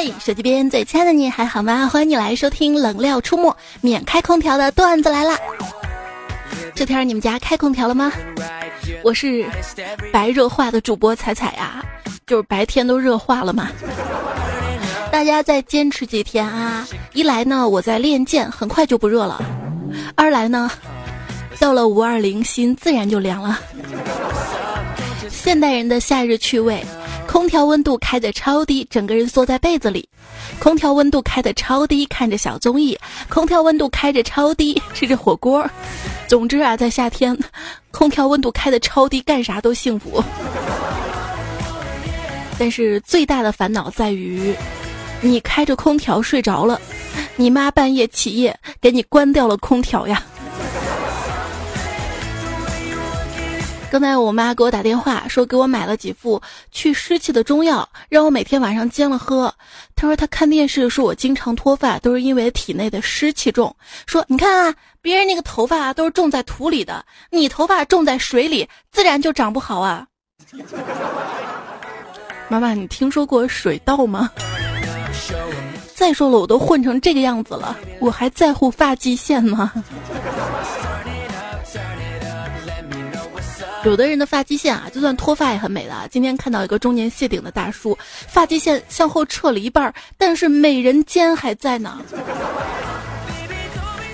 嗨，手机边最亲爱的你还好吗？欢迎你来收听《冷料出没》，免开空调的段子来啦！这天你们家开空调了吗？我是白热化的主播彩彩呀，就是白天都热化了嘛。大家再坚持几天啊！一来呢，我在练剑，很快就不热了；二来呢，到了五二零，心自然就凉了。现代人的夏日趣味。空调温度开的超低，整个人缩在被子里；空调温度开的超低，看着小综艺；空调温度开着超低，吃着火锅。总之啊，在夏天，空调温度开的超低，干啥都幸福。但是最大的烦恼在于，你开着空调睡着了，你妈半夜起夜给你关掉了空调呀。刚才我妈给我打电话，说给我买了几副去湿气的中药，让我每天晚上煎了喝。她说她看电视说我经常脱发，都是因为体内的湿气重。说你看啊，别人那个头发都是种在土里的，你头发种在水里，自然就长不好啊。妈妈，你听说过水稻吗？再说了，我都混成这个样子了，我还在乎发际线吗？有的人的发际线啊，就算脱发也很美的。今天看到一个中年谢顶的大叔，发际线向后撤了一半，但是美人尖还在呢。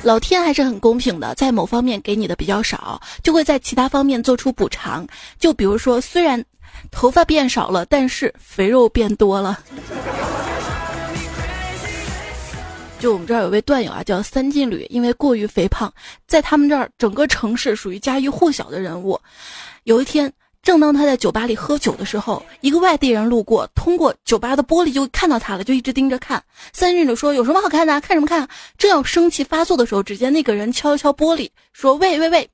老天还是很公平的，在某方面给你的比较少，就会在其他方面做出补偿。就比如说，虽然头发变少了，但是肥肉变多了。就我们这儿有位段友啊，叫三金旅，因为过于肥胖，在他们这儿整个城市属于家喻户晓的人物。有一天，正当他在酒吧里喝酒的时候，一个外地人路过，通过酒吧的玻璃就看到他了，就一直盯着看。三金旅说：“有什么好看的？看什么看？”正要生气发作的时候，只见那个人敲了敲玻璃，说：“喂喂喂，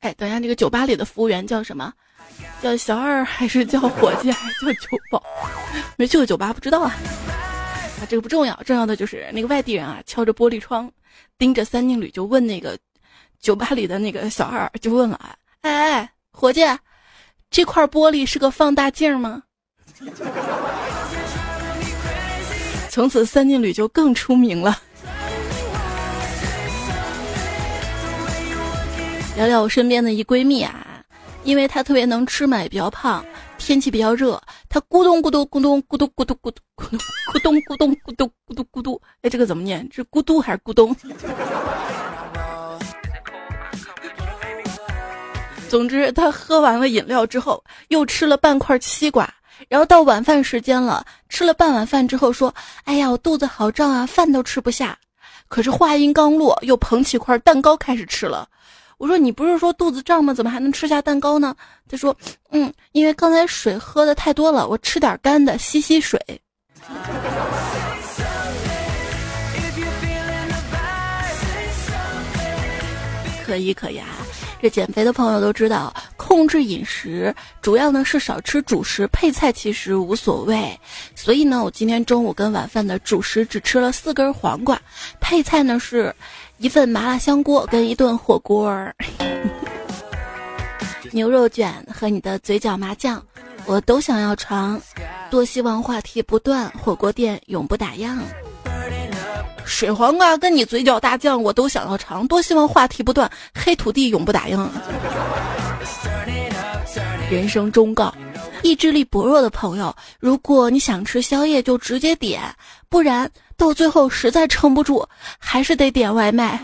哎，等一下，这个酒吧里的服务员叫什么？叫小二还是叫伙计还是叫酒保？没去过酒吧，不知道啊。”啊，这个不重要，重要的就是那个外地人啊，敲着玻璃窗，盯着三金旅，就问那个酒吧里的那个小二，就问了啊，哎哎，伙计，这块玻璃是个放大镜吗？从此三金旅就更出名了。聊聊我身边的一闺蜜啊，因为她特别能吃嘛，也比较胖。天气比较热，它咕咚咕咚咕咚咕咚咕咚咕咚咕咚咕咚咕咚咕咚咕咚，哎，这个怎么念？是咕嘟还是咕咚？总之，他喝完了饮料之后，又吃了半块西瓜，然后到晚饭时间了，吃了半碗饭之后说：“哎呀，我肚子好胀啊，饭都吃不下。”可是话音刚落，又捧起块蛋糕开始吃了。我说你不是说肚子胀吗？怎么还能吃下蛋糕呢？他说，嗯，因为刚才水喝的太多了，我吃点干的吸吸水。可以可以啊，这减肥的朋友都知道，控制饮食主要呢是少吃主食，配菜其实无所谓。所以呢，我今天中午跟晚饭的主食只吃了四根黄瓜，配菜呢是。一份麻辣香锅跟一顿火锅儿，牛肉卷和你的嘴角麻酱，我都想要尝。多希望话题不断，火锅店永不打烊。水黄瓜跟你嘴角大酱，我都想要尝。多希望话题不断，黑土地永不打烊。人生忠告：意志力薄弱的朋友，如果你想吃宵夜，就直接点，不然。到最后实在撑不住，还是得点外卖，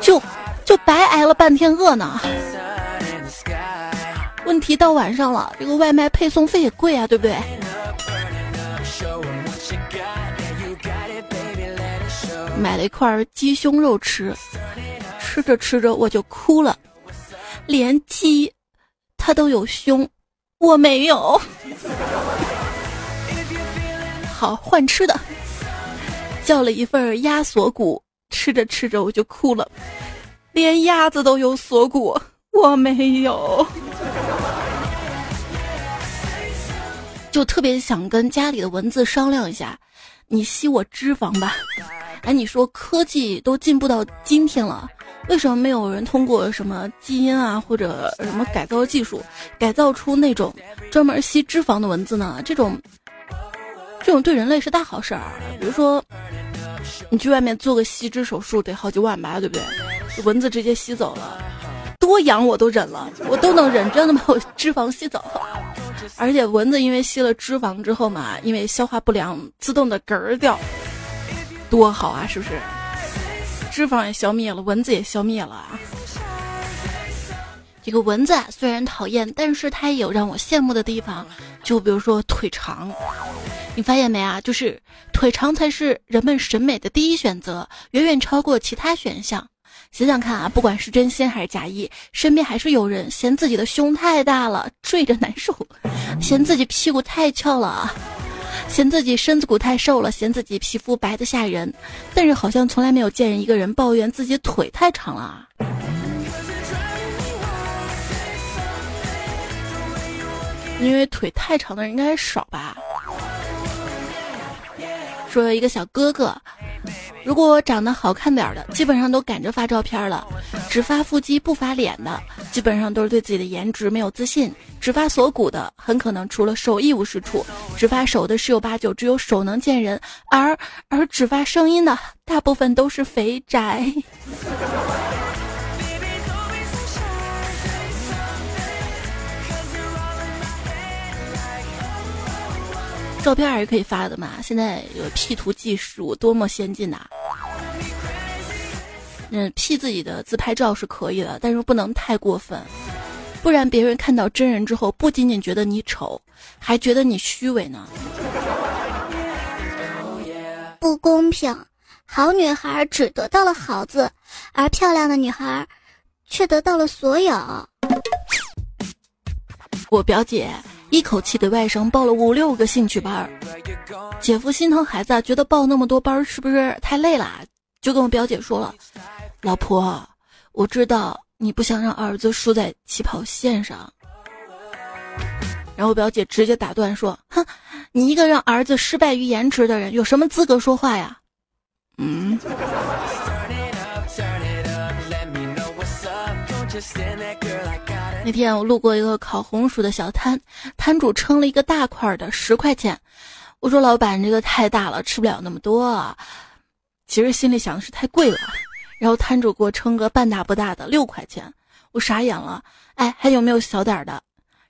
就就白挨了半天饿呢。问题到晚上了，这个外卖配送费也贵啊，对不对？买了一块鸡胸肉吃，吃着吃着我就哭了，连鸡它都有胸，我没有。好，换吃的。叫了一份鸭锁骨，吃着吃着我就哭了，连鸭子都有锁骨，我没有，就特别想跟家里的蚊子商量一下，你吸我脂肪吧。哎，你说科技都进步到今天了，为什么没有人通过什么基因啊或者什么改造技术，改造出那种专门吸脂肪的蚊子呢？这种。这种对人类是大好事儿。比如说，你去外面做个吸脂手术得好几万吧，对不对？蚊子直接吸走了，多痒我都忍了，我都能忍，真的把我脂肪吸走。而且蚊子因为吸了脂肪之后嘛，因为消化不良，自动的嗝儿掉，多好啊，是不是？脂肪也消灭了，蚊子也消灭了啊。这个蚊子虽然讨厌，但是它也有让我羡慕的地方，就比如说腿长。你发现没啊？就是腿长才是人们审美的第一选择，远远超过其他选项。想想看啊，不管是真心还是假意，身边还是有人嫌自己的胸太大了，坠着难受；嫌自己屁股太翘了，嫌自己身子骨太瘦了，嫌自己皮肤白的吓人。但是好像从来没有见人一个人抱怨自己腿太长了。因为腿太长的人应该少吧？说一个小哥哥，如果长得好看点的，基本上都赶着发照片了；只发腹肌不发脸的，基本上都是对自己的颜值没有自信；只发锁骨的，很可能除了手一无是处；只发手的十有八九只有手能见人；而而只发声音的，大部分都是肥宅。照片还是可以发的嘛？现在有 P 图技术多么先进呐！嗯，P 自己的自拍照是可以的，但是不能太过分，不然别人看到真人之后，不仅仅觉得你丑，还觉得你虚伪呢。不公平，好女孩只得到了好字，而漂亮的女孩却得到了所有。我表姐。一口气给外甥报了五六个兴趣班儿，姐夫心疼孩子，觉得报那么多班儿是不是太累了？就跟我表姐说了：“老婆，我知道你不想让儿子输在起跑线上。”然后我表姐直接打断说：“哼，你一个让儿子失败于颜值的人，有什么资格说话呀？”嗯。那天我路过一个烤红薯的小摊，摊主称了一个大块的十块钱。我说：“老板，这个太大了，吃不了那么多。”啊。”其实心里想的是太贵了。然后摊主给我称个半大不大的六块钱，我傻眼了。哎，还有没有小点的？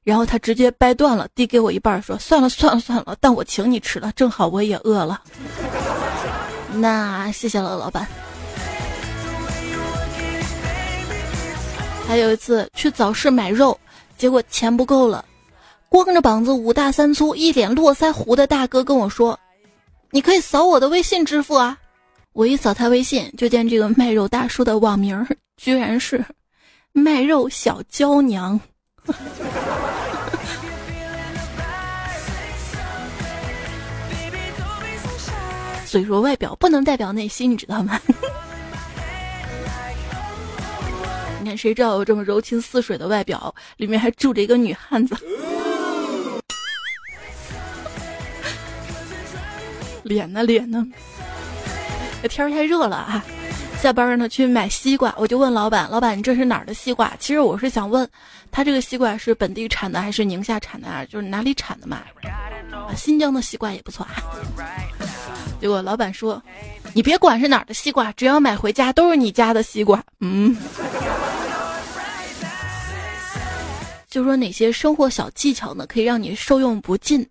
然后他直接掰断了，递给我一半，说：“算了算了算了，但我请你吃了，正好我也饿了。”那谢谢了，老板。还有一次去早市买肉，结果钱不够了，光着膀子五大三粗、一脸络腮胡的大哥跟我说：“你可以扫我的微信支付啊！”我一扫他微信，就见这个卖肉大叔的网名居然是“卖肉小娇娘”。所以说，外表不能代表内心，你知道吗？谁知道有这么柔情似水的外表，里面还住着一个女汉子？脸呢？脸呢？这天儿太热了啊！下班呢，去买西瓜，我就问老板：“老板，你这是哪儿的西瓜？”其实我是想问他，这个西瓜是本地产的还是宁夏产的啊？就是哪里产的嘛？啊，新疆的西瓜也不错啊。结果老板说：“你别管是哪儿的西瓜，只要买回家都是你家的西瓜。”嗯。就说哪些生活小技巧呢，可以让你受用不尽？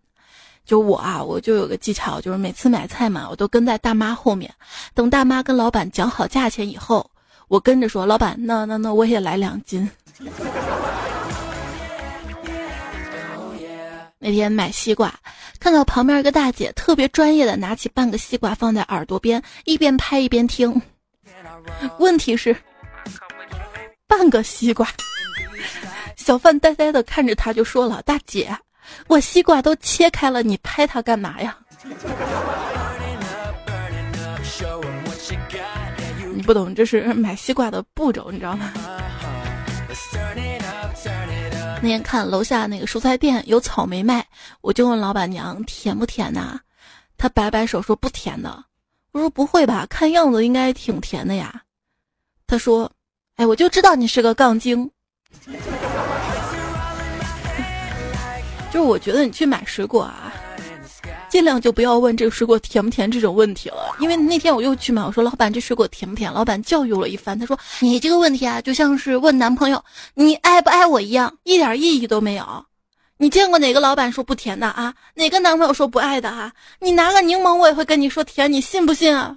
就我啊，我就有个技巧，就是每次买菜嘛，我都跟在大妈后面，等大妈跟老板讲好价钱以后，我跟着说：“老板，那那那我也来两斤。”那天买西瓜，看到旁边一个大姐特别专业的拿起半个西瓜放在耳朵边，一边拍一边听。问题是，半个西瓜。小贩呆呆的看着他，就说了：“大姐，我西瓜都切开了，你拍它干嘛呀？” 你不懂，这是买西瓜的步骤，你知道吗？那天看楼下那个蔬菜店有草莓卖，我就问老板娘甜不甜呐？她摆摆手说不甜的。我说不会吧，看样子应该挺甜的呀。她说：“哎，我就知道你是个杠精。” 就是我觉得你去买水果啊，尽量就不要问这个水果甜不甜这种问题了。因为那天我又去买，我说老板这水果甜不甜？老板教育我一番，他说你这个问题啊，就像是问男朋友你爱不爱我一样，一点意义都没有。你见过哪个老板说不甜的啊？哪个男朋友说不爱的啊？你拿个柠檬我也会跟你说甜，你信不信啊？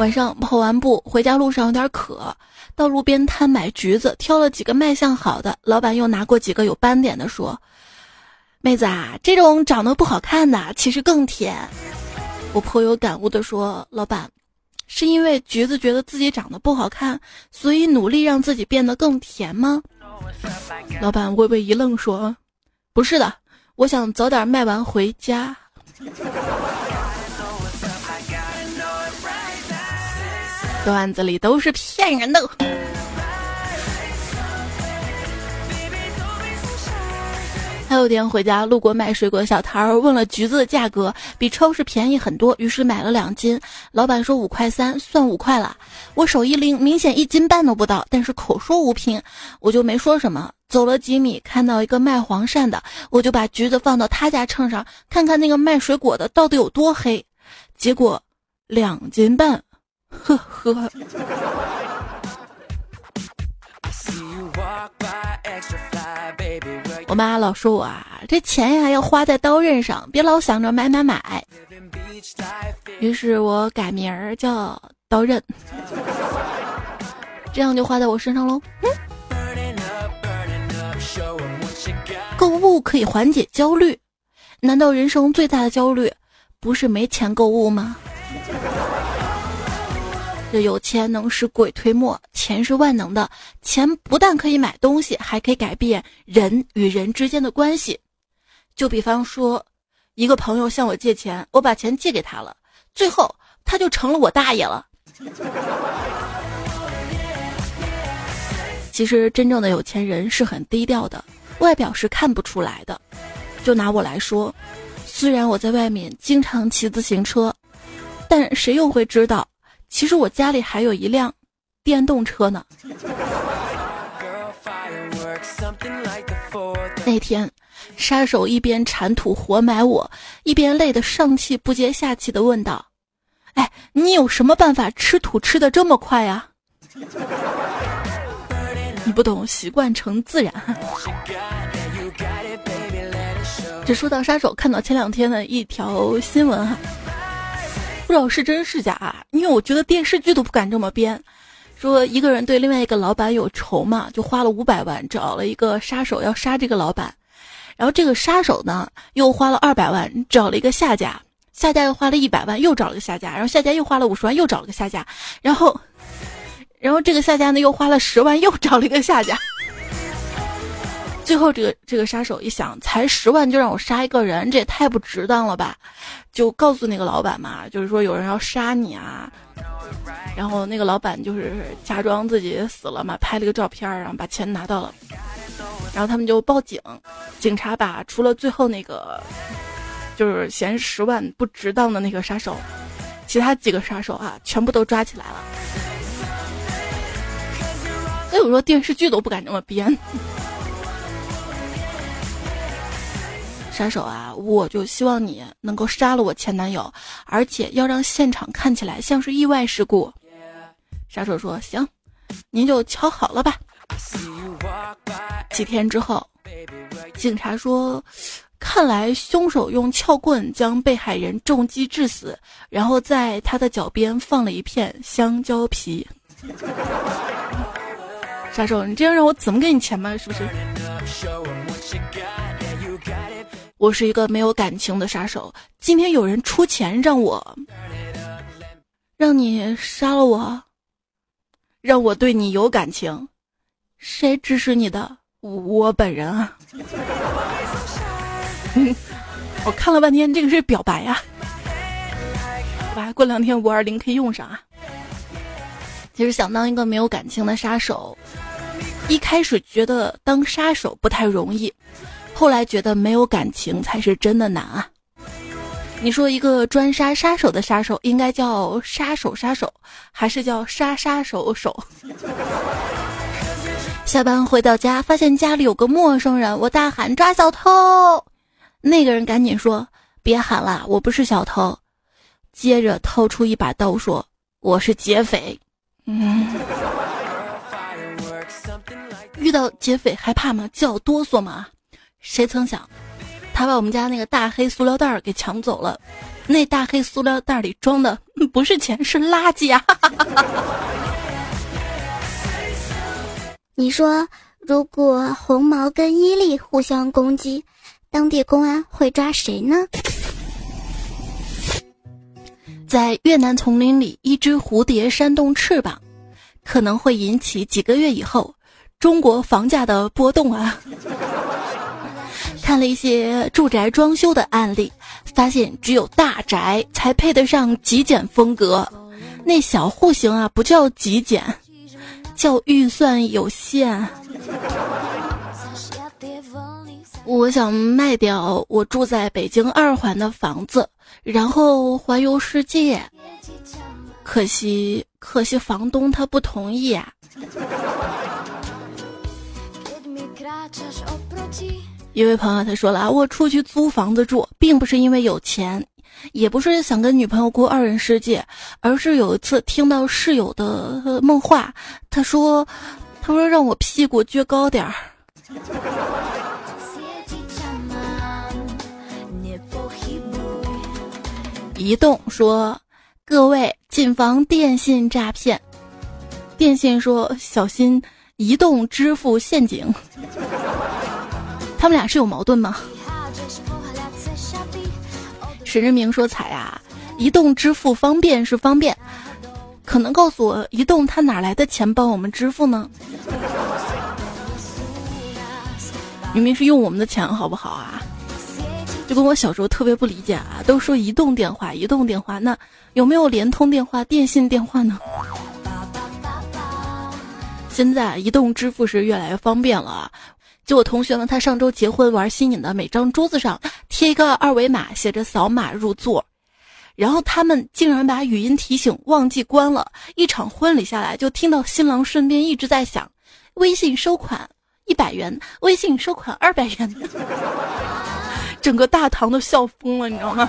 晚上跑完步回家路上有点渴，到路边摊买橘子，挑了几个卖相好的。老板又拿过几个有斑点的，说：“妹子啊，这种长得不好看的其实更甜。”我颇有感悟的说：“老板，是因为橘子觉得自己长得不好看，所以努力让自己变得更甜吗？”老板微微一愣说：“不是的，我想早点卖完回家。”段子里都是骗人的。还有天回家，路过卖水果的小摊儿，问了橘子的价格，比超市便宜很多，于是买了两斤。老板说五块三，算五块了。我手一拎，明显一斤半都不到，但是口说无凭，我就没说什么。走了几米，看到一个卖黄鳝的，我就把橘子放到他家秤上，看看那个卖水果的到底有多黑。结果两斤半。呵呵。我妈老说我啊，这钱呀要花在刀刃上，别老想着买买买。于是我改名儿叫刀刃，这样就花在我身上喽。嗯购物可以缓解焦虑，难道人生最大的焦虑不是没钱购物吗？这有钱能使鬼推磨，钱是万能的。钱不但可以买东西，还可以改变人与人之间的关系。就比方说，一个朋友向我借钱，我把钱借给他了，最后他就成了我大爷了。其实真正的有钱人是很低调的，外表是看不出来的。就拿我来说，虽然我在外面经常骑自行车，但谁又会知道？其实我家里还有一辆电动车呢。那天，杀手一边铲土活埋我，一边累得上气不接下气的问道：“哎，你有什么办法吃土吃的这么快呀？” 你不懂，习惯成自然。这说到杀手，看到前两天的一条新闻哈。不知道是真是假啊，因为我觉得电视剧都不敢这么编。说一个人对另外一个老板有仇嘛，就花了五百万找了一个杀手要杀这个老板，然后这个杀手呢又花了二百万找了一个下家，下家又花了一百万又找了个下家，然后下家又花了五十万又找了个下家，然后，然后这个下家呢又花了十万又找了一个下家。最后，这个这个杀手一想，才十万就让我杀一个人，这也太不值当了吧？就告诉那个老板嘛，就是说有人要杀你啊。然后那个老板就是假装自己死了嘛，拍了个照片，然后把钱拿到了。然后他们就报警，警察把除了最后那个就是嫌十万不值当的那个杀手，其他几个杀手啊，全部都抓起来了。所以我说电视剧都不敢这么编。杀手啊，我就希望你能够杀了我前男友，而且要让现场看起来像是意外事故。杀手说：“行，您就瞧好了吧。”几天之后，警察说：“看来凶手用撬棍将被害人重击致死，然后在他的脚边放了一片香蕉皮。”杀手，你这样让我怎么给你钱吗？是不是？我是一个没有感情的杀手。今天有人出钱让我，让你杀了我，让我对你有感情。谁指使你的？我本人啊。我看了半天，这个是表白呀。吧，过两天五二零可以用上啊。其实想当一个没有感情的杀手，一开始觉得当杀手不太容易。后来觉得没有感情才是真的难啊！你说一个专杀杀手的杀手应该叫杀手杀手，还是叫杀杀手手？下班回到家，发现家里有个陌生人，我大喊抓小偷，那个人赶紧说别喊了，我不是小偷，接着掏出一把刀说我是劫匪。嗯，遇到劫匪害怕吗？叫哆嗦吗？谁曾想？他把我们家那个大黑塑料袋儿给抢走了，那大黑塑料袋里装的不是钱，是垃圾啊！你说，如果红毛跟伊利互相攻击，当地公安会抓谁呢？在越南丛林里，一只蝴蝶扇动翅膀，可能会引起几个月以后中国房价的波动啊！看了一些住宅装修的案例，发现只有大宅才配得上极简风格，那小户型啊不叫极简，叫预算有限。我想卖掉我住在北京二环的房子，然后环游世界，可惜可惜房东他不同意啊。一位朋友他说了啊，我出去租房子住，并不是因为有钱，也不是想跟女朋友过二人世界，而是有一次听到室友的梦话，他说，他说让我屁股撅高点儿。移动说，各位谨防电信诈骗。电信说小心移动支付陷阱。他们俩是有矛盾吗？沈志明说：“彩呀，移动支付方便是方便，可能告诉我移动他哪来的钱帮我们支付呢？明明是用我们的钱，好不好啊？就跟我小时候特别不理解啊，都说移动电话，移动电话，那有没有联通电话、电信电话呢？现在移动支付是越来越方便了。”就我同学呢，他上周结婚玩新颖的，每张桌子上贴一个二维码，写着“扫码入座”，然后他们竟然把语音提醒忘记关了。一场婚礼下来，就听到新郎身边一直在响：“微信收款 一百元，微信收款二百元。”整个大堂都笑疯了，你知道吗？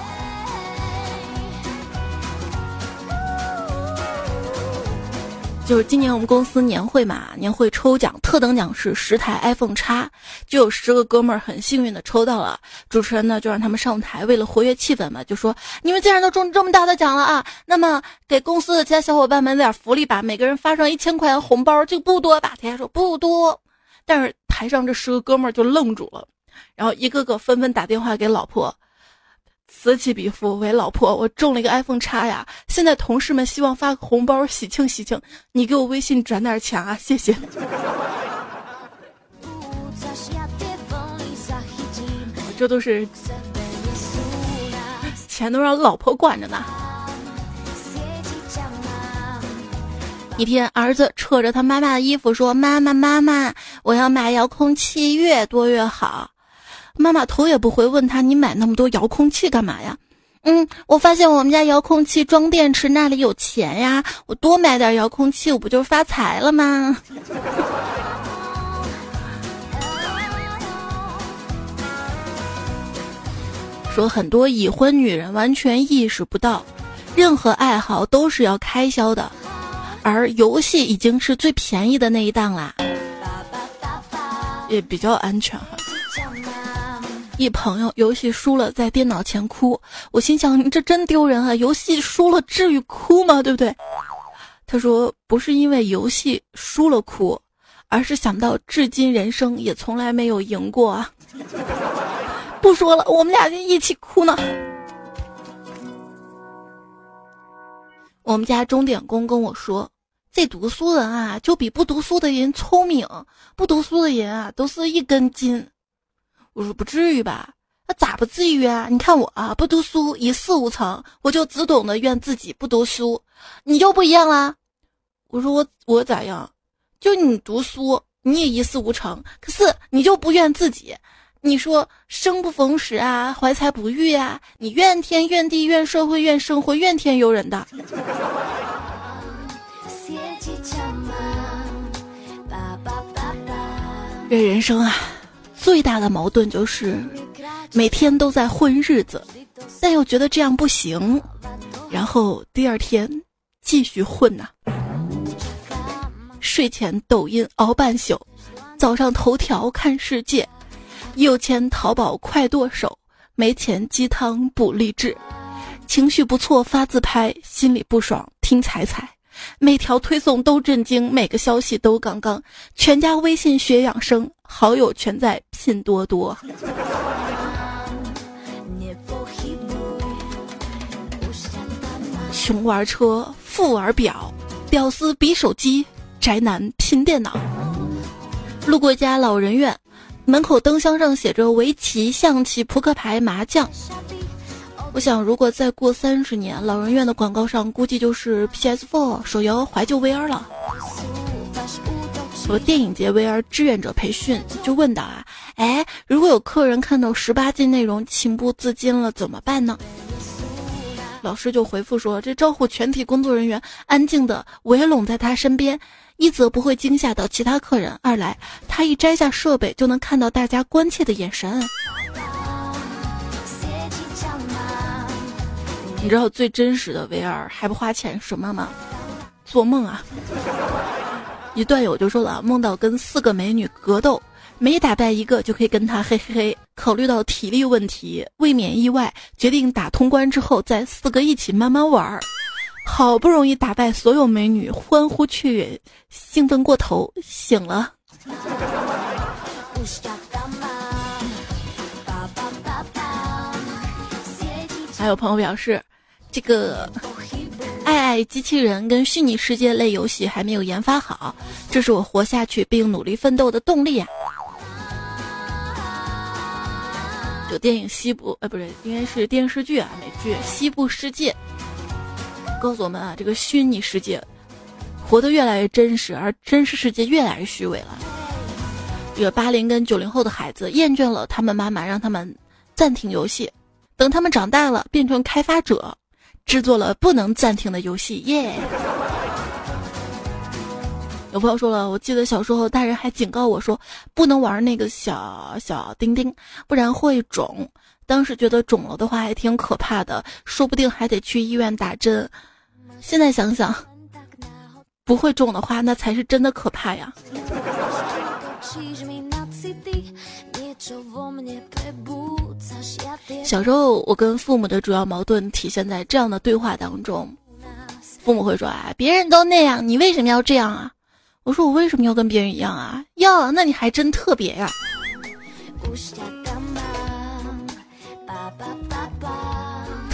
就是今年我们公司年会嘛，年会抽奖特等奖是十台 iPhone 叉，就有十个哥们儿很幸运的抽到了。主持人呢就让他们上台，为了活跃气氛嘛，就说你们既然都中这么大的奖了啊，那么给公司的其他小伙伴们点福利吧，每个人发上一千块钱红包，就不多吧？大家说不多，但是台上这十个哥们儿就愣住了，然后一个个纷纷打电话给老婆。此起彼伏，喂，老婆，我中了一个 iPhone 叉呀！现在同事们希望发个红包喜庆喜庆，你给我微信转点钱啊，谢谢。这都是钱都让老婆管着呢。一天，儿子扯着他妈妈的衣服说：“妈妈，妈妈，我要买遥控器，越多越好。”妈妈头也不回问他：“你买那么多遥控器干嘛呀？”嗯，我发现我们家遥控器装电池那里有钱呀，我多买点遥控器，我不就发财了吗？说很多已婚女人完全意识不到，任何爱好都是要开销的，而游戏已经是最便宜的那一档啦，也比较安全哈。一朋友游戏输了，在电脑前哭。我心想，你这真丢人啊！游戏输了，至于哭吗？对不对？他说，不是因为游戏输了哭，而是想到至今人生也从来没有赢过啊！不说了，我们俩就一起哭呢。我们家钟点工跟我说，这读书人啊，就比不读书的人聪明，不读书的人啊，都是一根筋。我说不至于吧？那咋不至于啊？你看我啊，不读书，一事无成，我就只懂得怨自己不读书。你就不一样啦。我说我我咋样？就你读书，你也一事无成，可是你就不怨自己，你说生不逢时啊，怀才不遇啊，你怨天怨地怨社会怨生活怨天尤人的。这人生啊，最大的矛盾就是每天都在混日子，但又觉得这样不行，然后第二天继续混呐。睡前抖音熬半宿，早上头条看世界，有钱淘宝快剁手，没钱鸡汤补励志，情绪不错发自拍，心里不爽听彩彩。每条推送都震惊，每个消息都杠杠，全家微信学养生，好友全在拼多多。穷玩车，富玩表，屌丝比手机，宅男拼电脑。路过一家老人院，门口灯箱上写着围棋、象棋、扑克牌、麻将。我想，如果再过三十年，老人院的广告上估计就是 PS4 手游怀旧 VR 了。和电影节 VR 志愿者培训就问到啊，哎，如果有客人看到十八禁内容情不自禁了怎么办呢？老师就回复说，这招呼全体工作人员安静的围拢在他身边，一则不会惊吓到其他客人，二来他一摘下设备就能看到大家关切的眼神。你知道最真实的 VR 还不花钱什么吗？做梦啊！一段友就说了，梦到跟四个美女格斗，每打败一个就可以跟他嘿嘿嘿。考虑到体力问题，未免意外，决定打通关之后再四个一起慢慢玩儿。好不容易打败所有美女，欢呼雀跃，兴奋过头，醒了。还有朋友表示。这个爱爱机器人跟虚拟世界类游戏还没有研发好，这是我活下去并努力奋斗的动力啊！有电影《西部》呃，不是，应该是电视剧啊，美剧《西部世界》告诉我们啊，这个虚拟世界活得越来越真实，而真实世界越来越虚伪了。这个八零跟九零后的孩子厌倦了他们妈妈让他们暂停游戏，等他们长大了变成开发者。制作了不能暂停的游戏，耶！有朋友说了，我记得小时候大人还警告我说，不能玩那个小小丁丁，不然会肿。当时觉得肿了的话还挺可怕的，说不定还得去医院打针。现在想想，不会肿的话，那才是真的可怕呀。小时候，我跟父母的主要矛盾体现在这样的对话当中。父母会说：“啊，别人都那样，你为什么要这样啊？”我说：“我为什么要跟别人一样啊？哟，那你还真特别呀。”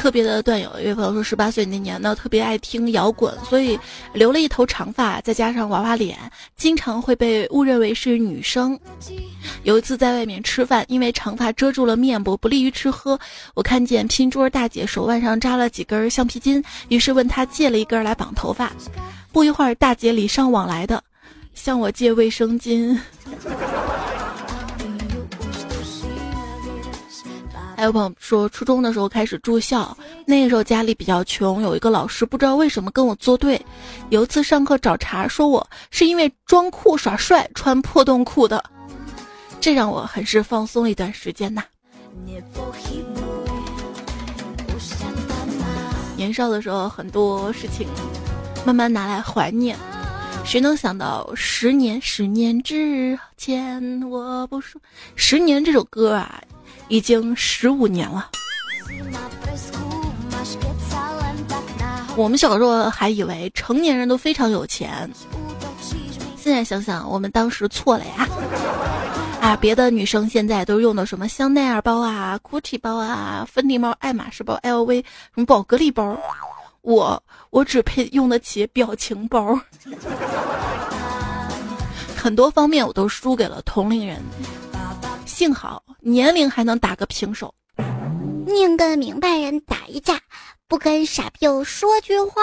特别的段友，一位朋友说，十八岁那年呢，特别爱听摇滚，所以留了一头长发，再加上娃娃脸，经常会被误认为是女生。有一次在外面吃饭，因为长发遮住了面部，不利于吃喝，我看见拼桌大姐手腕上扎了几根橡皮筋，于是问她借了一根来绑头发。不一会儿，大姐礼尚往来的向我借卫生巾。还有朋友说，初中的时候开始住校，那个时候家里比较穷，有一个老师不知道为什么跟我作对，有一次上课找茬，说我是因为装酷耍帅穿破洞裤的，这让我很是放松了一段时间呐。年少的时候很多事情，慢慢拿来怀念，谁能想到十年十年之前我不说十年这首歌啊。已经十五年了。我们小时候还以为成年人都非常有钱，现在想想，我们当时错了呀！啊，别的女生现在都用的什么香奈儿包啊、GUCCI 包啊、芬迪包、爱马仕包、LV 什么宝格丽包，我我只配用得起表情包，很多方面我都输给了同龄人。幸好年龄还能打个平手，宁跟明白人打一架，不跟傻逼说句话。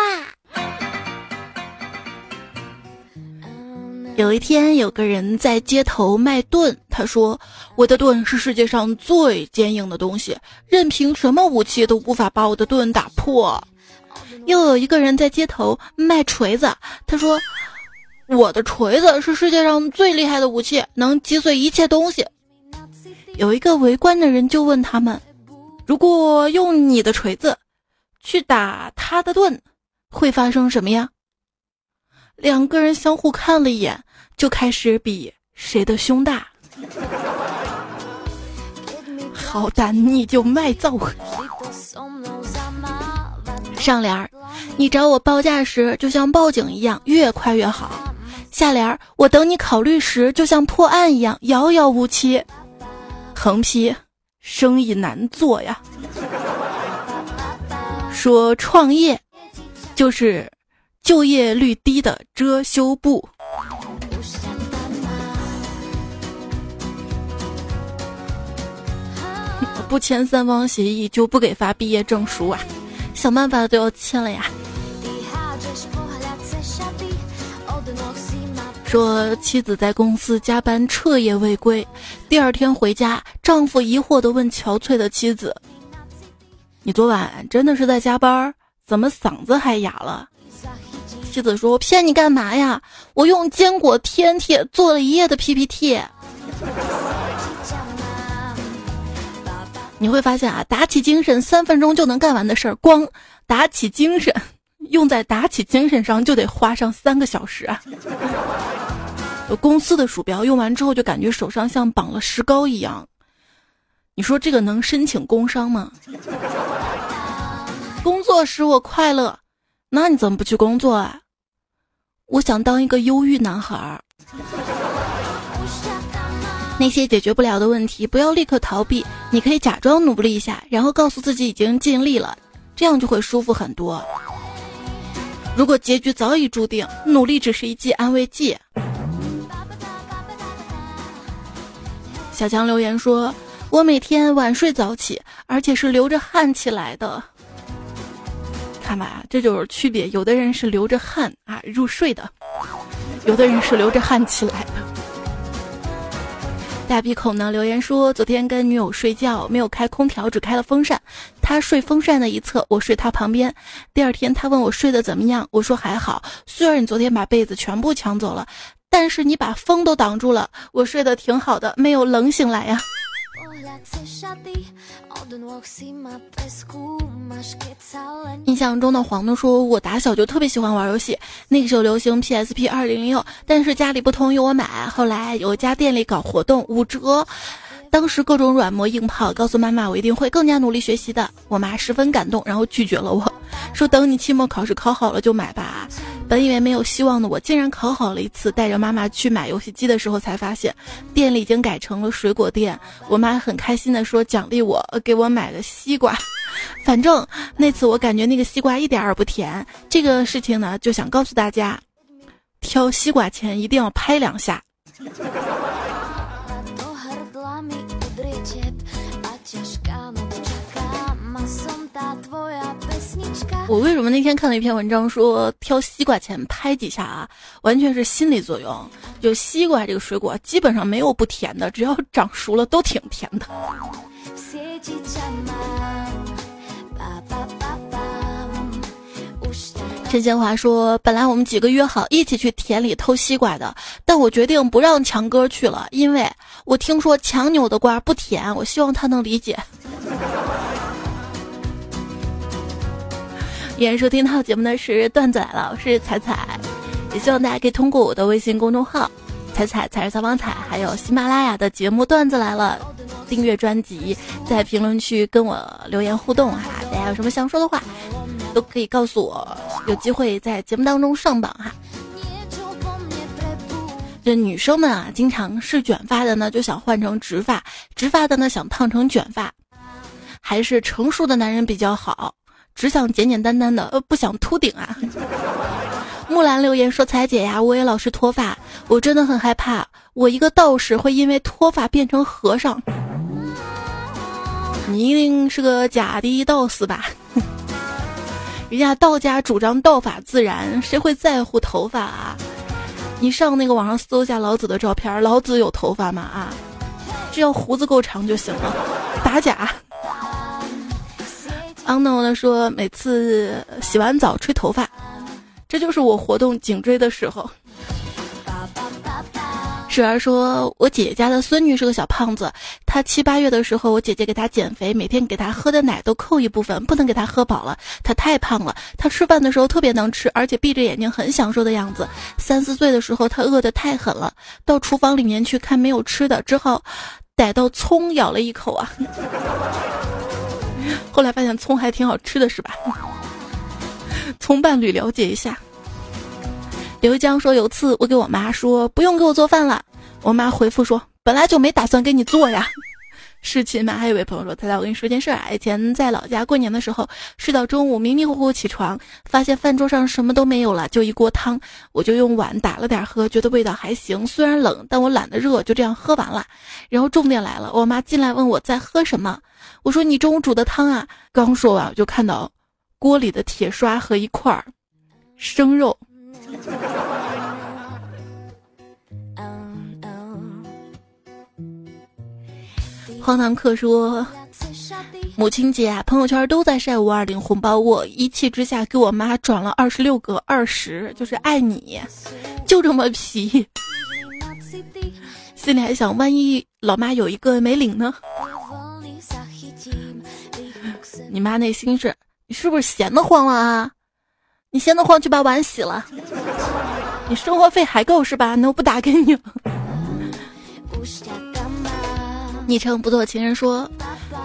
有一天，有个人在街头卖盾，他说：“我的盾是世界上最坚硬的东西，任凭什么武器都无法把我的盾打破。”又有一个人在街头卖锤子，他说：“我的锤子是世界上最厉害的武器，能击碎一切东西。”有一个围观的人就问他们：“如果用你的锤子去打他的盾，会发生什么呀？”两个人相互看了一眼，就开始比谁的胸大。好胆你就卖造。上联儿，你找我报价时就像报警一样，越快越好。下联儿，我等你考虑时就像破案一样，遥遥无期。横批，生意难做呀。说创业，就是。就业率低的遮羞布，不签三方协议就不给发毕业证书啊！想办法都要签了呀。说妻子在公司加班彻夜未归，第二天回家，丈夫疑惑的问憔悴的妻子：“你昨晚真的是在加班？怎么嗓子还哑了？”妻子说：“我骗你干嘛呀？我用坚果天贴做了一夜的 PPT。”你会发现啊，打起精神三分钟就能干完的事儿，光打起精神用在打起精神上就得花上三个小时啊！公司的鼠标用完之后就感觉手上像绑了石膏一样，你说这个能申请工伤吗？工作使我快乐，那你怎么不去工作啊？我想当一个忧郁男孩儿。那些解决不了的问题，不要立刻逃避，你可以假装努力一下，然后告诉自己已经尽力了，这样就会舒服很多。如果结局早已注定，努力只是一剂安慰剂。小强留言说：“我每天晚睡早起，而且是流着汗起来的。”看吧，这就是区别。有的人是流着汗啊入睡的，有的人是流着汗起来的。大鼻孔呢留言说，昨天跟女友睡觉，没有开空调，只开了风扇。他睡风扇的一侧，我睡他旁边。第二天他问我睡得怎么样，我说还好。虽然你昨天把被子全部抢走了，但是你把风都挡住了，我睡得挺好的，没有冷醒来呀。印象中的黄豆说：“我打小就特别喜欢玩游戏，那个时候流行 PSP 二零零六，但是家里不同意我买。后来有一家店里搞活动五折，当时各种软磨硬泡，告诉妈妈我一定会更加努力学习的。我妈十分感动，然后拒绝了我，说等你期末考试考好了就买吧。”本以为没有希望的我，竟然考好了一次。带着妈妈去买游戏机的时候，才发现店里已经改成了水果店。我妈很开心的说：“奖励我，给我买了西瓜。”反正那次我感觉那个西瓜一点儿不甜。这个事情呢，就想告诉大家，挑西瓜前一定要拍两下。我为什么那天看了一篇文章说挑西瓜前拍几下啊？完全是心理作用。就西瓜这个水果基本上没有不甜的，只要长熟了都挺甜的。陈建华说：“本来我们几个约好一起去田里偷西瓜的，但我决定不让强哥去了，因为我听说强扭的瓜不甜，我希望他能理解。”依然收听到节目的是段子来了，我是彩彩，也希望大家可以通过我的微信公众号“彩彩彩是小方彩”，还有喜马拉雅的节目段子来了，订阅专辑，在评论区跟我留言互动哈，大家有什么想说的话，都可以告诉我，有机会在节目当中上榜哈。这女生们啊，经常是卷发的呢，就想换成直发；直发的呢，想烫成卷发，还是成熟的男人比较好。只想简简单单的，呃，不想秃顶啊。木兰留言说：“彩姐呀，我也老是脱发，我真的很害怕，我一个道士会因为脱发变成和尚。你一定是个假的道士吧？人家道家主张道法自然，谁会在乎头发啊？你上那个网上搜一下老子的照片，老子有头发吗？啊，只要胡子够长就行了。打假。安诺呢说，每次洗完澡吹头发，这就是我活动颈椎的时候。水儿说：“我姐姐家的孙女是个小胖子，她七八月的时候，我姐姐给她减肥，每天给她喝的奶都扣一部分，不能给她喝饱了，她太胖了。她吃饭的时候特别能吃，而且闭着眼睛很享受的样子。三四岁的时候，她饿得太狠了，到厨房里面去看没有吃的，只好逮到葱咬了一口啊。后来发现葱还挺好吃的，是吧？葱伴侣了解一下。”刘江说：“有次我给我妈说不用给我做饭了，我妈回复说本来就没打算给你做呀。是亲妈。”还有位朋友说：“猜猜我跟你说件事啊，以前在老家过年的时候，睡到中午迷迷糊糊起床，发现饭桌上什么都没有了，就一锅汤，我就用碗打了点喝，觉得味道还行，虽然冷，但我懒得热，就这样喝完了。然后重点来了，我妈进来问我在喝什么，我说你中午煮的汤啊。刚说完，我就看到锅里的铁刷和一块儿生肉。”荒唐客说：“母亲节啊，朋友圈都在晒五二零红包，我一气之下给我妈转了二十六个二十，就是爱你，就这么皮。心里还想，万一老妈有一个没领呢？你妈内心是，你是不是闲得慌了啊？”你闲得慌去把碗洗了，你生活费还够是吧？那我不打给你了。昵称不做情人说，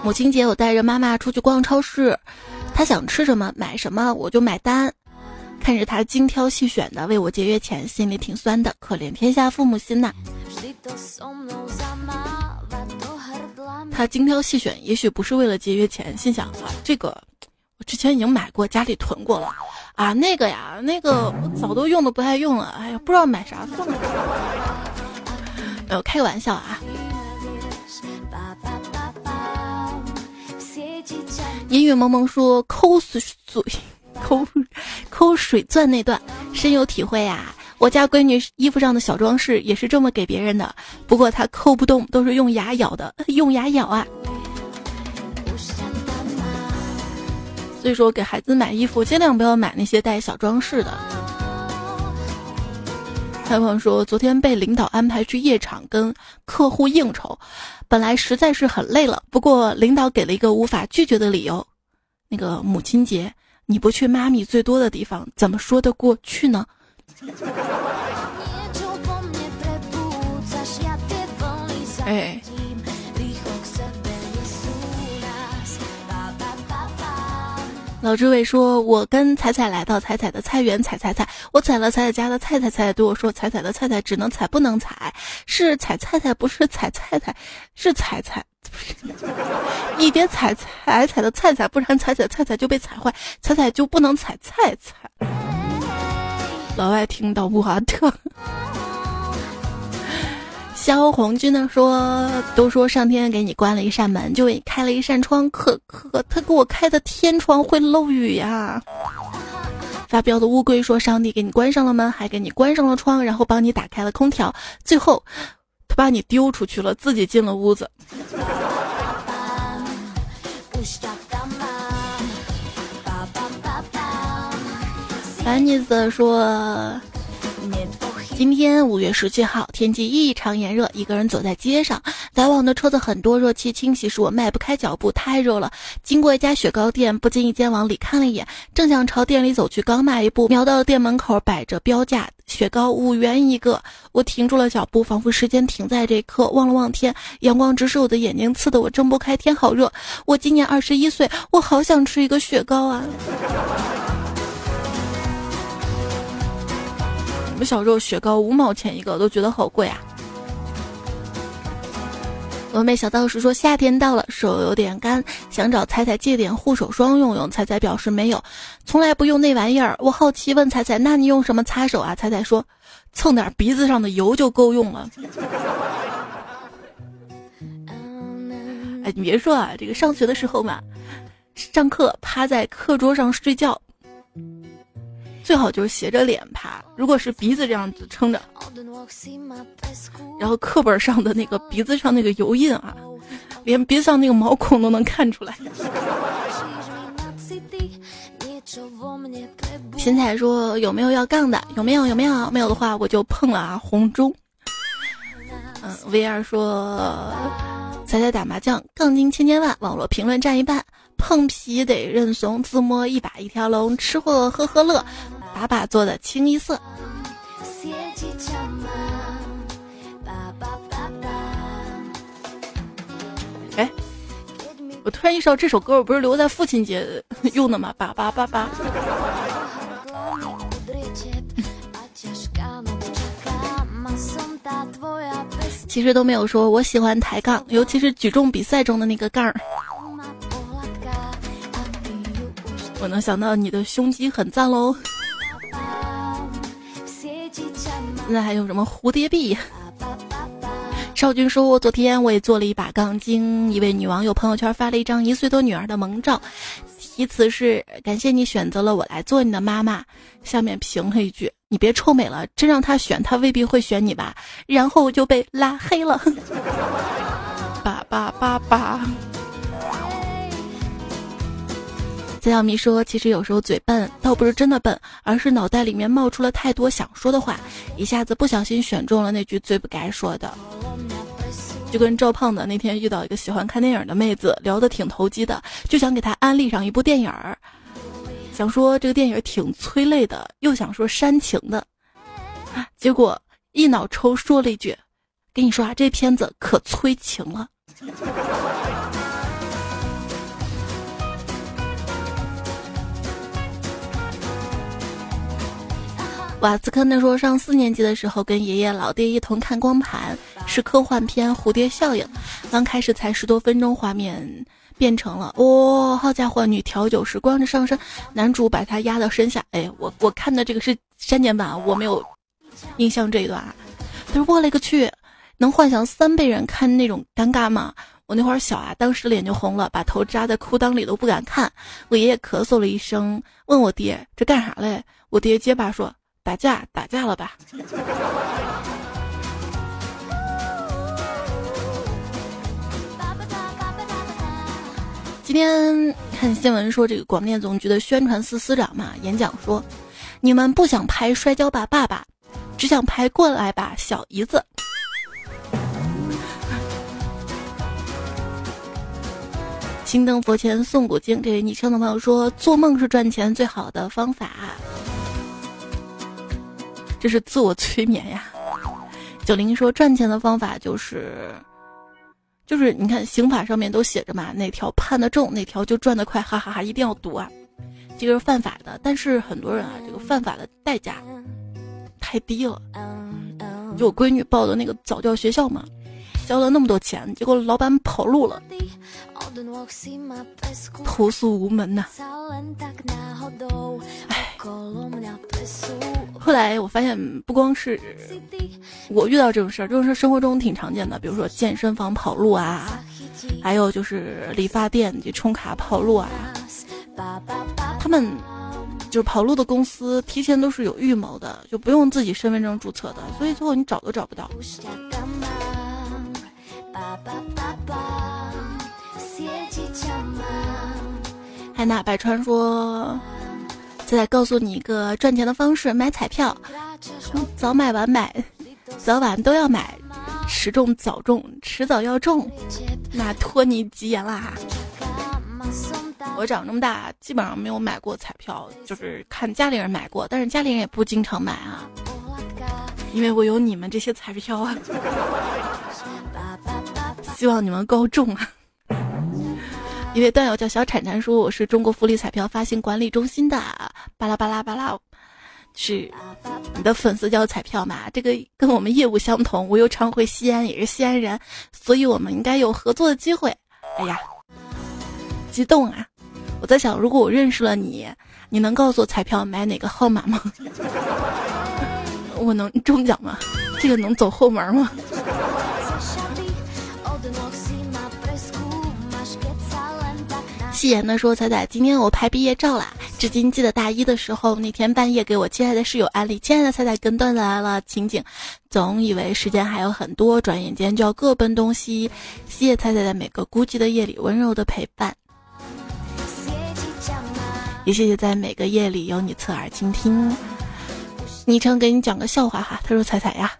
母亲节我带着妈妈出去逛超市，她想吃什么买什么我就买单，看着她精挑细选的为我节约钱，心里挺酸的，可怜天下父母心呐。她精挑细选，也许不是为了节约钱，心想啊，这个我之前已经买过，家里囤过了。啊，那个呀，那个我早都用的不爱用了。哎呀，不知道买啥算了。呃，开个玩笑啊。烟雨蒙蒙说抠水嘴，抠抠水钻那段深有体会啊。我家闺女衣服上的小装饰也是这么给别人的，不过她抠不动，都是用牙咬的，用牙咬啊。所以说，给孩子买衣服，尽量不要买那些带小装饰的。还有朋友说，昨天被领导安排去夜场跟客户应酬，本来实在是很累了，不过领导给了一个无法拒绝的理由。那个母亲节，你不去妈咪最多的地方，怎么说得过去呢？哎。老志伟说：“我跟彩彩来到彩彩的菜园采菜菜，我采了彩彩家的菜菜菜，对我说：‘彩彩的菜菜只能采不能采，是采菜菜不是采菜菜，是采菜。你别采彩彩的菜菜，不然彩彩的菜菜就被踩坏，彩彩就不能采菜菜。’老外听到哇特。”萧红军呢说：“都说上天给你关了一扇门，就给你开了一扇窗，可可他给我开的天窗会漏雨呀。”发飙的乌龟说：“上帝给你关上了门，还给你关上了窗，然后帮你打开了空调，最后他把你丢出去了，自己进了屋子。”凡妮子说。今天五月十七号，天气异常炎热，一个人走在街上，来往的车子很多，热气侵袭使我迈不开脚步，太热了。经过一家雪糕店，不经意间往里看了一眼，正想朝店里走去，刚迈一步，瞄到店门口摆着标价，雪糕五元一个，我停住了脚步，仿佛时间停在这一刻，望了望天，阳光直射我的眼睛，刺得我睁不开，天好热。我今年二十一岁，我好想吃一个雪糕啊。我们小时候雪糕五毛钱一个，都觉得好贵啊。峨眉小道士说：“夏天到了，手有点干，想找彩彩借点护手霜用用。”彩彩表示没有，从来不用那玩意儿。我好奇问彩彩：“那你用什么擦手啊？”彩彩说：“蹭点鼻子上的油就够用了。”哎，你别说啊，这个上学的时候嘛，上课趴在课桌上睡觉。最好就是斜着脸爬。如果是鼻子这样子撑着，然后课本上的那个鼻子上那个油印啊，连鼻子上那个毛孔都能看出来。现在说有没有要杠的？有没有？有没有？没有的话我就碰了啊！红中。嗯，V 二说彩彩打麻将杠精千千万，网络评论占一半，碰皮得认怂，自摸一把一条龙，吃货呵呵乐，把把做的清一色。哎。我突然意识到这首歌我不是留在父亲节用的吗？爸爸爸爸。其实都没有说我喜欢抬杠，尤其是举重比赛中的那个杠儿。我能想到你的胸肌很赞喽。现在还有什么蝴蝶臂？少军说：“昨天我也做了一把杠精。一位女网友朋友圈发了一张一岁多女儿的萌照，题词是‘感谢你选择了我来做你的妈妈’。下面评了一句：‘你别臭美了，真让他选，他未必会选你吧？’然后就被拉黑了。爸爸爸爸。曾小咪说：“其实有时候嘴笨，倒不是真的笨，而是脑袋里面冒出了太多想说的话，一下子不小心选中了那句最不该说的。”就跟赵胖子那天遇到一个喜欢看电影的妹子，聊得挺投机的，就想给她安利上一部电影儿，想说这个电影挺催泪的，又想说煽情的，结果一脑抽说了一句：“跟你说啊，这片子可催情了。”瓦斯科那时候上四年级的时候，跟爷爷老爹一同看光盘，是科幻片《蝴蝶效应》。刚开始才十多分钟，画面变成了哇，好家伙，女调酒师光着上身，男主把她压到身下。哎，我我看的这个是删减版，我没有印象这一段啊。他说我勒个去，能幻想三辈人看那种尴尬吗？我那会儿小啊，当时脸就红了，把头扎在裤裆里都不敢看。我爷爷咳嗽了一声，问我爹这干啥嘞？我爹结巴说。打架打架了吧？今天看新闻说，这个广电总局的宣传司司长嘛，演讲说，你们不想拍《摔跤吧，爸爸》，只想拍《过来吧，小姨子》。青灯佛前诵古经，这位昵称的朋友说，做梦是赚钱最好的方法。这是自我催眠呀。九零说赚钱的方法就是，就是你看刑法上面都写着嘛，哪条判的重，哪条就赚得快，哈哈哈！一定要读啊，这个是犯法的。但是很多人啊，这个犯法的代价太低了。就我闺女报的那个早教学校嘛。交了那么多钱，结果老板跑路了，投诉无门呐。唉，后来我发现，不光是我遇到这种事儿，这种事儿生活中挺常见的，比如说健身房跑路啊，还有就是理发店就充卡跑路啊。他们就是跑路的公司，提前都是有预谋的，就不用自己身份证注册的，所以最后你找都找不到。海纳百川说：“再来告诉你一个赚钱的方式，买彩票，早买晚买，早晚都要买，迟中早中，迟早要中，那托你吉言啦！”我长这么大基本上没有买过彩票，就是看家里人买过，但是家里人也不经常买啊，因为我有你们这些彩票啊。希望你们高中啊！一位段友叫小铲铲说：“我是中国福利彩票发行管理中心的，巴拉巴拉巴拉，是你的粉丝叫彩票嘛？这个跟我们业务相同，我又常回西安，也是西安人，所以我们应该有合作的机会。哎呀，激动啊！我在想，如果我认识了你，你能告诉我彩票买哪个号码吗？我能中奖吗？这个能走后门吗？”戏言的说：“彩彩，今天我拍毕业照啦，至今记得大一的时候，那天半夜给我亲爱的室友安利，亲爱的彩彩跟段子来了情景，总以为时间还有很多，转眼间就要各奔东西。谢谢彩彩在每个孤寂的夜里温柔的陪伴，也谢谢在每个夜里有你侧耳倾听。昵称给你讲个笑话哈，他说彩彩呀，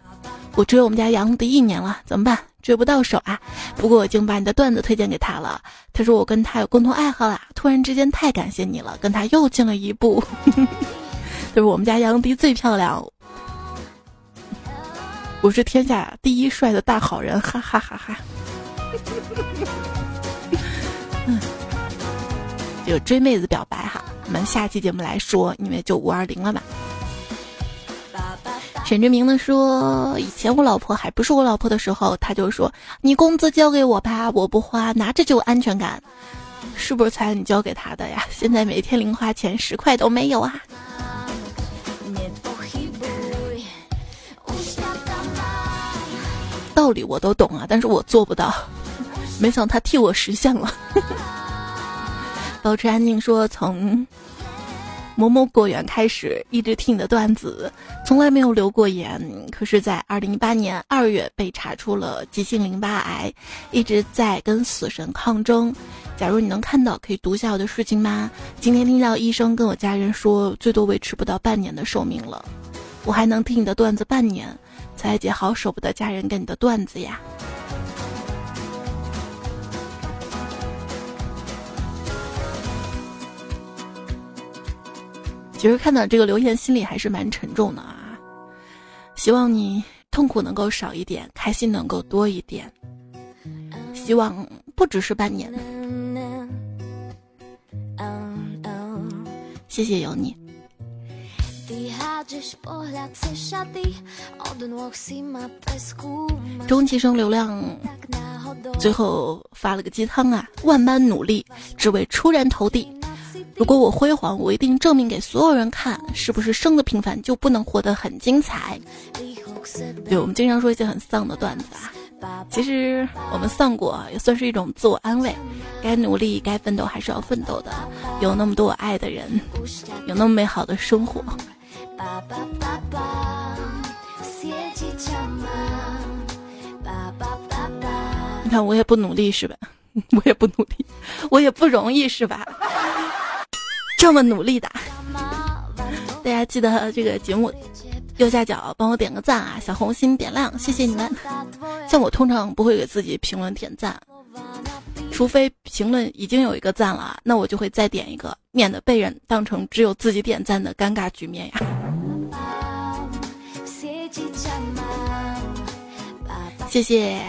我追我们家杨迪一年了，怎么办？追不到手啊！不过我已经把你的段子推荐给他了。他说我跟他有共同爱好啦，突然之间太感谢你了，跟他又近了一步。就是我们家杨迪最漂亮，我是天下第一帅的大好人，哈哈哈哈。嗯，这个追妹子表白哈，我们下期节目来说，因为就五二零了嘛。沈志明呢说，以前我老婆还不是我老婆的时候，他就说你工资交给我吧，我不花，拿着就有安全感，是不是才你交给他的呀？现在每天零花钱十块都没有啊！道理我都懂啊，但是我做不到，没想到他替我实现了。保持安静说从。某某果园开始一直听你的段子，从来没有留过言。可是，在二零一八年二月被查出了急性淋巴癌，一直在跟死神抗争。假如你能看到可以读下我的事情吗？今天听到医生跟我家人说，最多维持不到半年的寿命了。我还能听你的段子半年，彩姐好舍不得家人跟你的段子呀。其实看到这个留言，心里还是蛮沉重的啊。希望你痛苦能够少一点，开心能够多一点。希望不只是半年。谢谢有你。终其生流量，最后发了个鸡汤啊！万般努力，只为出人头地。如果我辉煌，我一定证明给所有人看，是不是生的平凡就不能活得很精彩？对我们经常说一些很丧的段子啊，其实我们丧过也算是一种自我安慰。该努力、该奋斗还是要奋斗的。有那么多我爱的人，有那么美好的生活。你看我也不努力是吧？我也不努力，我也不容易是吧？这么努力的，大家记得这个节目右下角帮我点个赞啊，小红心点亮，谢谢你们。像我通常不会给自己评论点赞，除非评论已经有一个赞了，那我就会再点一个，免得被人当成只有自己点赞的尴尬局面呀。谢谢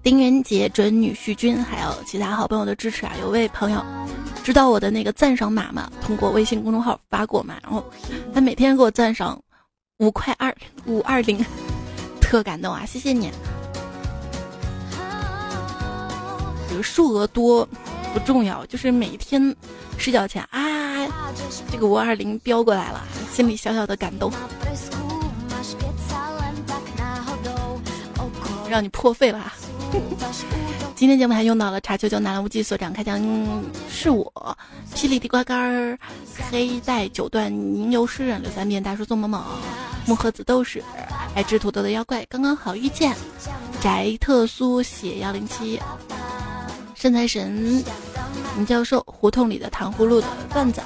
丁元杰准女婿君，还有其他好朋友的支持啊！有位朋友。知道我的那个赞赏码吗？通过微信公众号发过嘛，然后他每天给我赞赏五块二五二零，特感动啊！谢谢你。这个数额多不重要，就是每天睡觉前啊，这个五二零飙过来了，心里小小的感动，让你破费了。今天节目还用到了茶球球、南无忌所长开枪是我，霹雳地瓜干儿、黑带九段、吟游诗人、刘三变、大叔宋某某、木盒子斗士、爱吃土豆的妖怪、刚刚好遇见、宅特苏、血幺零七、身材神、林教授、胡同里的糖葫芦的段子。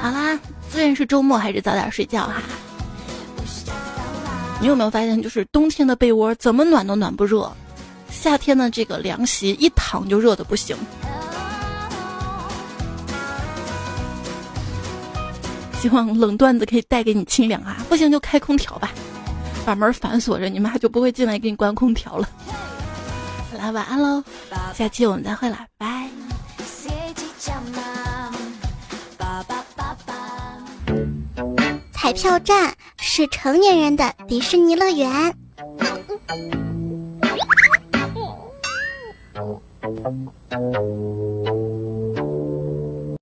好啦，虽然是周末，还是早点睡觉哈。你有没有发现，就是冬天的被窝怎么暖都暖不热，夏天的这个凉席一躺就热的不行。希望冷段子可以带给你清凉啊！不行就开空调吧，把门反锁着，你妈就不会进来给你关空调了。好啦，晚安喽，下期我们再会啦，拜。彩票站是成年人的迪士尼乐园。